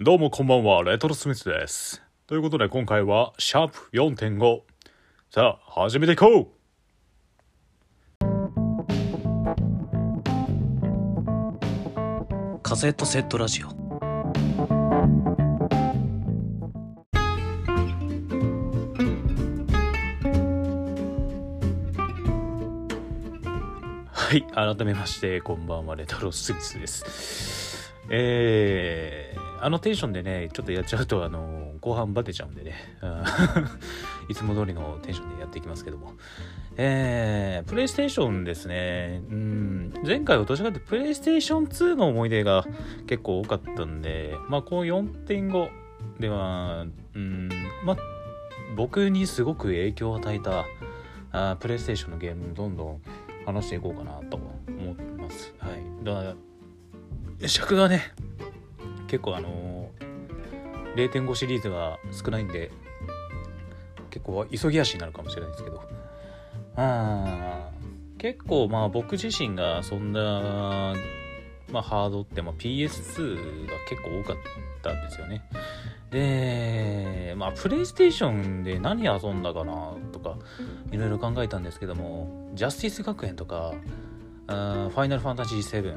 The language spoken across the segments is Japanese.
どうもこんばんは、レトロスミスです。ということで今回は、シャープ4.5。さあ、始めていこうカセットセットラジオはい、改めまして、こんばんは、レトロスミスです。えー、あのテンションでね、ちょっとやっちゃうと、あの、後半バテちゃうんでね、いつも通りのテンションでやっていきますけども。えー、プレイステーションですね。うん、前回はどちらかというと、プレイステーション2の思い出が結構多かったんで、まあ、こう4.5では、うん、まあ、僕にすごく影響を与えた、あプレイステーションのゲームどんどん話していこうかなと思ってます。はい。だから、尺がね、結構あのー、0.5シリーズが少ないんで、結構急ぎ足になるかもしれないですけど、あ結構まあ僕自身がそんな、まあハードって、まあ、PS2 が結構多かったんですよね。で、まあプレイステーションで何遊んだかなとか、いろいろ考えたんですけども、ジャスティス学園とか、あファイナルファンタジー7、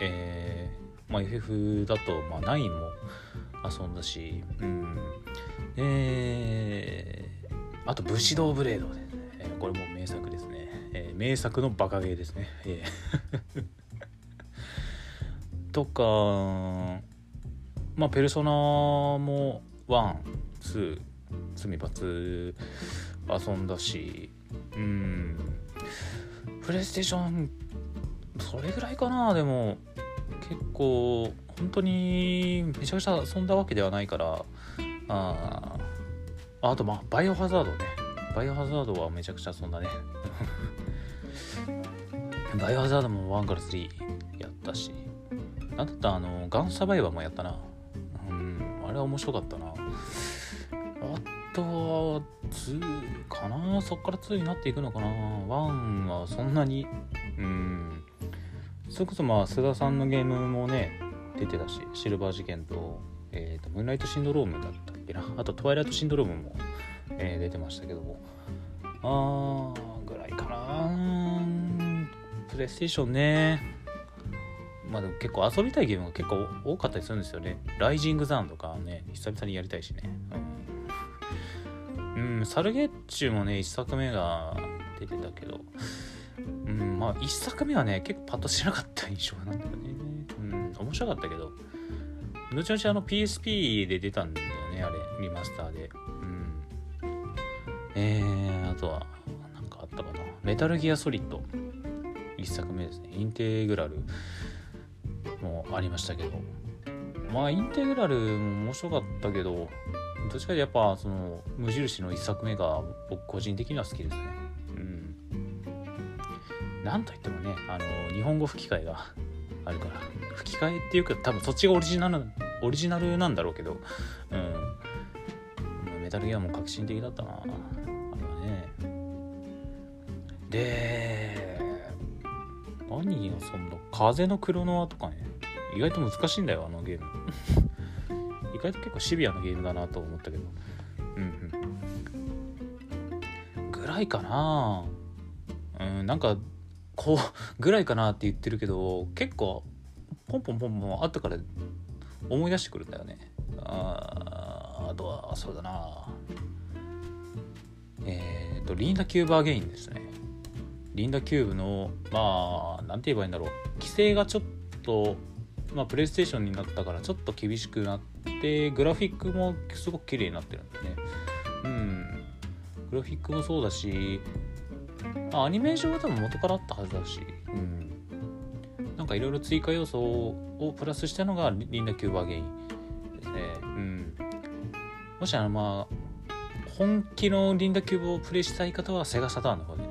えまあ、FF だと、まあ、9も遊んだし、うん。あと、武士道ブレードですね。えこれも名作ですね。えー名作のバカゲーですね。えー とか、まあ、ペルソナも1、2、罪罰遊んだし、うん。プレイステーション、それぐらいかな、でも、結構、本当にめちゃくちゃ遊んだわけではないから、ああと、まあ、バイオハザードね。バイオハザードはめちゃくちゃ遊んだね。バイオハザードも1から3やったし、なんだったあの、ガンサバイバーもやったな。うん、あれは面白かったな。あとは、2かなそっから2になっていくのかな ?1 はそんなに、うん。それこそまあ、須田さんのゲームもね、出てたし、シルバー事件と、えっ、と、ムーンライトシンドロームだったっけな？あと、トワイライトシンドロームも、えー出てましたけども。あー、ぐらいかなプレイステーションね。まあでも結構遊びたいゲームが結構多かったりするんですよね。ライジングザーンとかね、久々にやりたいしね。うん、うんサルゲッチュもね、1作目が出てたけど、うん、まあ1作目はね、結構パッとしなかった印象なんだよね。うん、面白かったけど、後々あの PSP で出たんだよね、あれ、リマスターで。うん。えー、あとは、なんかあったかな。メタルギアソリッド。1作目ですね。インテグラルもありましたけど。まあ、インテグラルも面白かったけど、どっちかとやっぱ、その、無印の1作目が僕個人的には好きですね。なんといってもね、あの、日本語吹き替えがあるから。吹き替えっていうか、多分そっちがオリジナル、オリジナルなんだろうけど、うん。メタルギアも革新的だったな。あれはね。で、何よ、そんな、風のクロノアとかね。意外と難しいんだよ、あのゲーム。意外と結構シビアなゲームだなと思ったけど。うんうん。ぐらいかなうん、なんか、こう、ぐらいかなって言ってるけど、結構、ポンポンポンポン後から思い出してくるんだよね。ああとは、そうだなえっ、と、リンダキューブアゲインですね。リンダキューブの、まあ、なんて言えばいいんだろう。規制がちょっと、まあ、プレイステーションになったからちょっと厳しくなって、グラフィックもすごく綺麗になってるんだね。うん。グラフィックもそうだし、まあ、アニメーションは多分元からあったはずだし、うん。なんかいろいろ追加要素をプラスしたのがリンダキューブアゲインですね。うん。もしあの、まあ、本気のリンダキューブをプレイしたい方はセガサターンの方でね、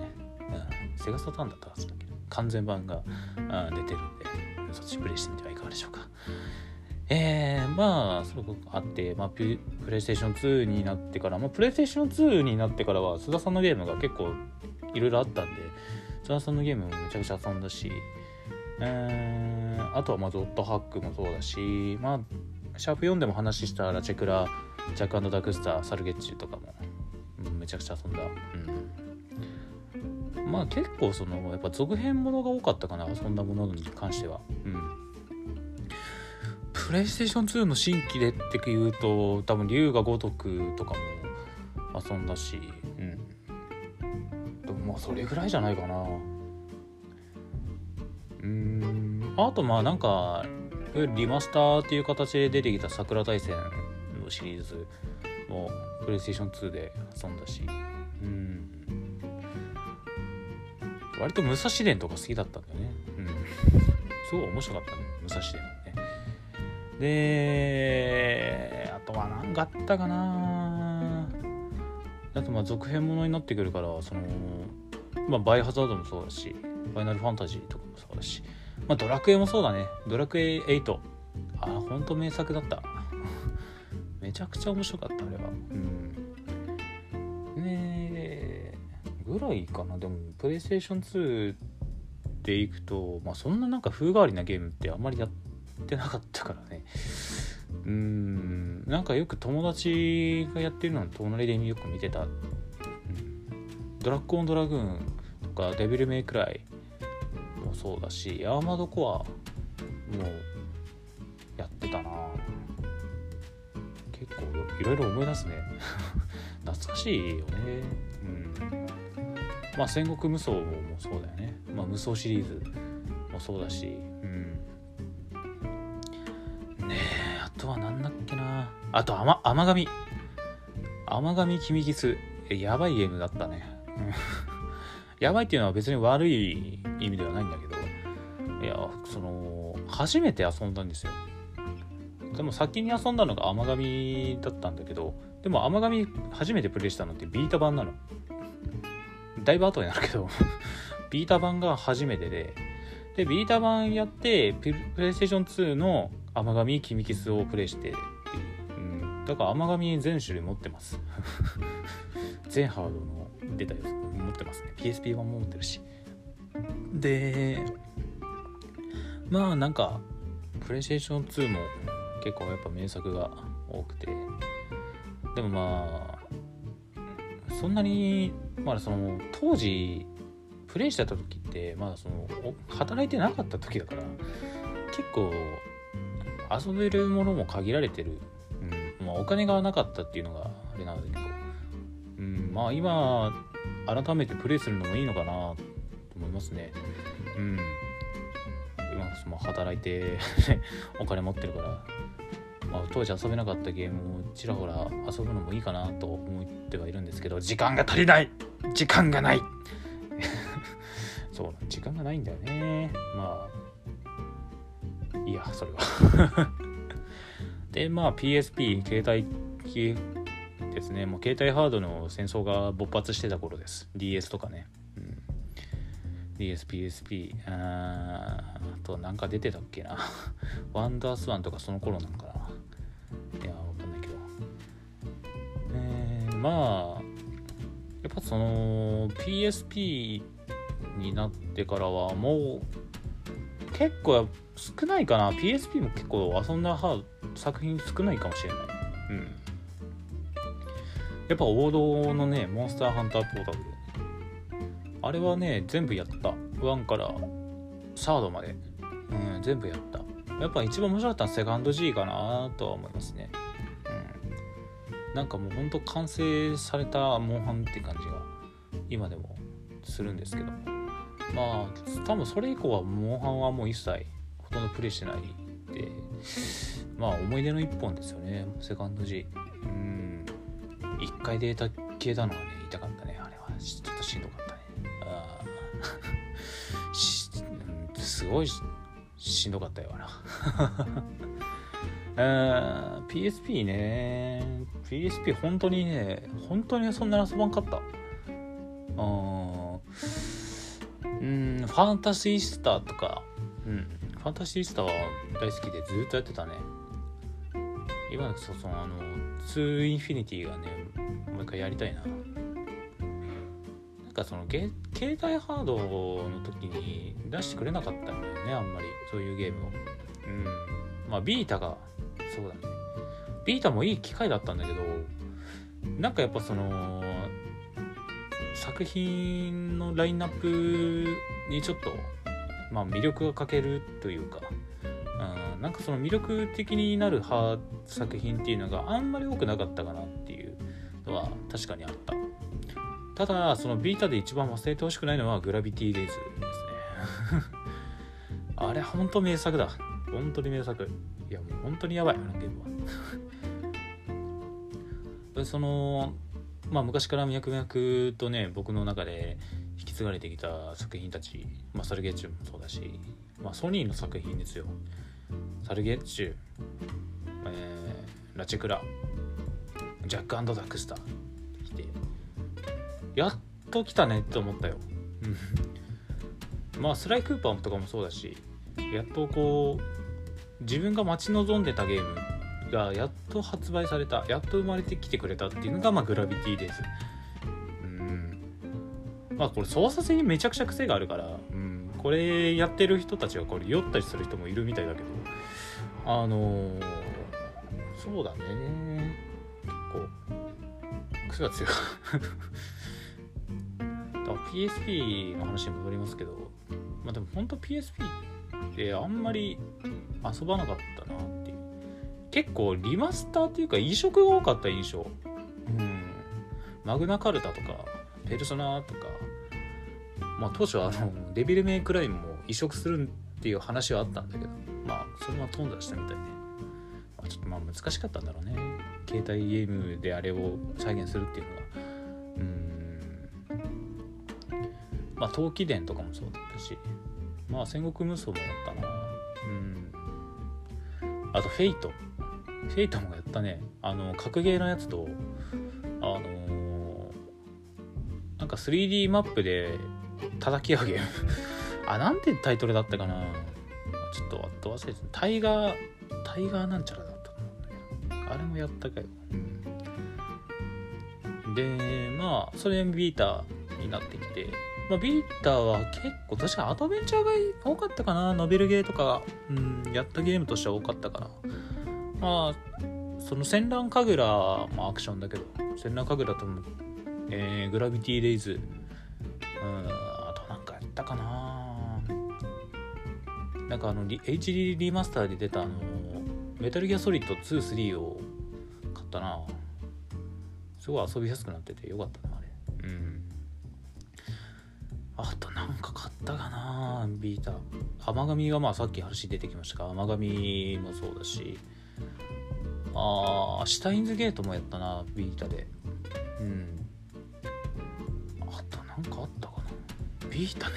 うん、セガサターンだったはずだけど、完全版があ出てるんで、そっちプレイしてみてはいかがでしょうか。えー、まあ、すごくあって、まあ、ププレイステーション2になってから、まあ、プレイステーション2になってからは、須田さんのゲームが結構いろいろあったんで、須田さんのゲームもめちゃくちゃ遊んだし、えー、あとはまあゾットハックもそうだし、まあ、シャープ4でも話したラチェクラジャックダクスターサルゲッチュとかも、うんめちゃくちゃ遊んだ。うん。まあ結構そのやっぱ続編ものが多かったかな遊んだものに関しては。うん。プレイステーション2の新規でっていうと多分龍が如くとかも遊んだしそれぐらいじゃないかな。うん。あとまあなんかいわゆるリマスターっていう形で出てきた桜大戦のシリーズもプレイステーション2で遊んだし。うん。割と武蔵伝とか好きだったんだよね。うん。すごい面白かったね。武蔵伝ね。であとは何かあったかな。あとまあ続編ものになってくるからそのまあバイハザードもそうだしファイナルファンタジーとかもそうだしまあドラクエもそうだね。ドラクエ8ああほんと名作だった。めちゃくちゃ面白かったあれは。うん。ねぐらいかな。でもプレイステーション2でいくとまあそんななんか風変わりなゲームってあんまりやってなかったからね。うん。なんかよく友達がやってるのを隣でよく見てた、ドラッグオンドラグーンかデビルメイクライもそうだしアーマードコアもやってたな。結構いろいろ思い出すね。懐かしいよね。うん。まあ戦国無双もそうだよね。まあ無双シリーズもそうだし。うん。ねえあとは何だっけな。あと甘甘神。甘神君キスやばいゲームだったね。やばいっていうのは別に悪い意味ではないんだけどいやその初めて遊んだんですよ。でも先に遊んだのが甘神だったんだけどでも甘神初めてプレイしたのってビータ版なの。だいぶ後になるけど ビータ版が初めてででビータ版やってプレイステーション2の甘神キミキスをプレイしてう、うん、だから甘神全種類持ってます。全ハードの出たやつ。持ってますね。PSP 版も持ってるし。でまあなんかプレイステーション2も結構やっぱ名作が多くて。でもまあそんなにまだその当時プレイしてた時ってまだその働いてなかった時だから結構遊べるものも限られてる、うん。まあ、お金がなかったっていうのがあれなんだけど、うん、まあ今改めてプレイするのもいいのかなと思いますね。うん。今働いて お金持ってるから。まあ、当時遊べなかったゲームをちらほら遊ぶのもいいかなと思ってはいるんですけど時間が足りない。時間がない。そう時間がないんだよね。まあいいやそれは。でまあ PSP 携帯機ですね。もう携帯ハードの戦争が勃発してた頃です。DS とかね、うん、DSPSP ああとなんか出てたっけな。ワンダースワンとかその頃なんかな。いやわかんないけど。えー、まあやっぱその PSP になってからはもう結構少ないかな。PSP も結構遊んだ作品少ないかもしれない。うん。やっぱ王道のねモンスターハンターポータルあれはね全部やった1からサードまで、うん、全部やったやっぱ一番面白かったのはセカンド G かなとは思いますね。うん。なんかもうほんと完成されたモンハンって感じが今でもするんですけど。まあ多分それ以降はモンハンはもう一切ほとんどプレイしてないで、まあ思い出の一本ですよね、セカンド G。うん。一回データ消えたのがね、痛かったね、あれは。ちょっとしんどかったね。ああ。すごいしんどかったよな PSP ね PSP 本当にね本当にそんなに遊ばんかったうんファンタシースターとかうんファンタシースターは大好きでずっとやってたね今のそのあの2インフィニティがねもう一回やりたいな。なんかその携帯ハードの時に出してくれなかったんだよねあんまりそういうゲームを。うん。まあビータがそうだね。ビータもいい機会だったんだけどなんかやっぱその作品のラインナップにちょっとまあ魅力が欠けるというか、なんかその魅力的になる派作品っていうのがあんまり多くなかったかなっていうのは確かにあった。ただそのビータで一番忘れてほしくないのはグラビティ・デイズですね。あれ本当名作だ本当に名作いやもう本当にやばい。あのゲームは。そのまあ昔から脈々とね僕の中で引き継がれてきた作品たち、まあ、サルゲッチュもそうだし、まあ、ソニーの作品ですよ。サルゲッチュ、えー、ラチェクラジャックダックスター来てやっと来たねって思ったよ。まあスライクーパーとかもそうだしやっとこう自分が待ち望んでたゲームがやっと発売されたやっと生まれてきてくれたっていうのが、まあ、グラビティです。うん。まあこれ操作性にめちゃくちゃ癖があるから、うん、これやってる人たちはこれ酔ったりする人もいるみたいだけどあのー、そうだね。結構癖が強い。PSP の話に戻りますけどまあでも本当 PSP ってあんまり遊ばなかったなっていう。結構リマスターっていうか移植が多かった印象。うん。マグナカルタとかペルソナとかまあ当初はあのデビルメイクラインも移植するっていう話はあったんだけどまあそれは頓挫したみたいで、まあ、ちょっとまあ難しかったんだろうね。携帯ゲームであれを再現するっていうのがうん。まあ陶器伝とかもそうだったし。まあ戦国無双もやったな。うん。あとフェイト。フェイトもやったね。あの格ゲーのやつとあのー、なんか 3D マップで叩き上げ あなんてタイトルだったかな。ちょっと後忘れてタイガータイガーなんちゃらだったと思うんだけど。あれもやったけど、うん、でまあそれヴィータになってきて。まあ、ヴィータは結構確かアドベンチャーが多かったかな。ノベルゲーとか、うん、やったゲームとしては多かったから。まあその戦乱神楽まあアクションだけど。戦乱神楽とも、えー、グラビティレイズ。うんあとなんかやったかな。なんかあの HD リマスターで出たあのメタルギアソリッド23を買ったな。すごい遊びやすくなっててよかったなあれ。うん。あとなんか買ったかなビータ甘神がまあさっき話出てきましたが甘神もそうだし。ああシュタインズゲートもやったなビータで。うん。あとなんかあったかな。ビータね。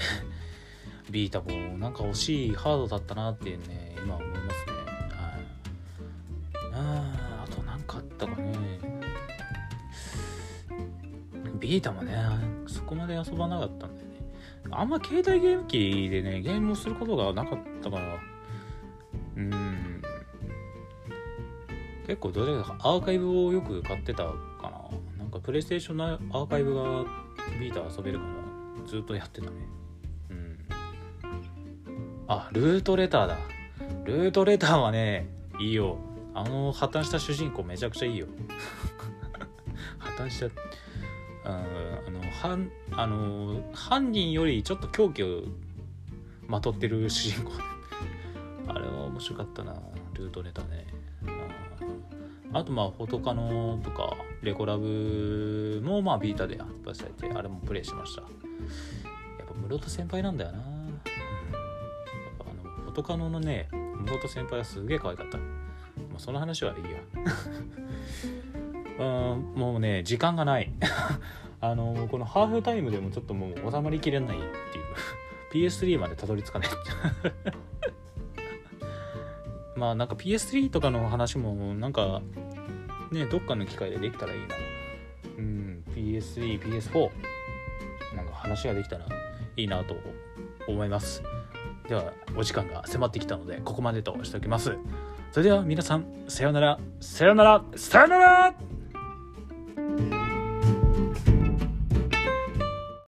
ビータもなんか惜しいハードだったなっていうね今思いますね。はい。ああとなんかあったかね。ビータもねそこまで遊ばなかったんだよね。あんま携帯ゲーム機でねゲームをすることがなかったから。うん。結構どれかアーカイブをよく買ってたかな。なんかプレイステーションのアーカイブがビータ遊べるからずっとやってたね。あルートレターだ。ルートレターはねいいよ。あの破綻した主人公めちゃくちゃいいよ。破綻したああの犯あの犯人よりちょっと狂気をまとってる主人公。あれは面白かったなルートレターね。あとまあフォトカノとかレコラブもまあビータで発売されてあれもプレイしました。やっぱ室戸先輩なんだよな、うん、やっぱあのフォトカノのね室戸先輩はすげえ可愛かった、まあ、その話はいいや。うんもうね時間がない。あのこのハーフタイムでもちょっともう収まりきれないっていう。PS3 までたどり着かない。まあなんか PS3 とかの話もなんかねどっかの機会でできたらいいな。うん PS3、PS4 なんか話ができたらいいなと思います。ではお時間が迫ってきたのでここまでとしておきます。それでは皆さんさようなら。さようなら。さようなら。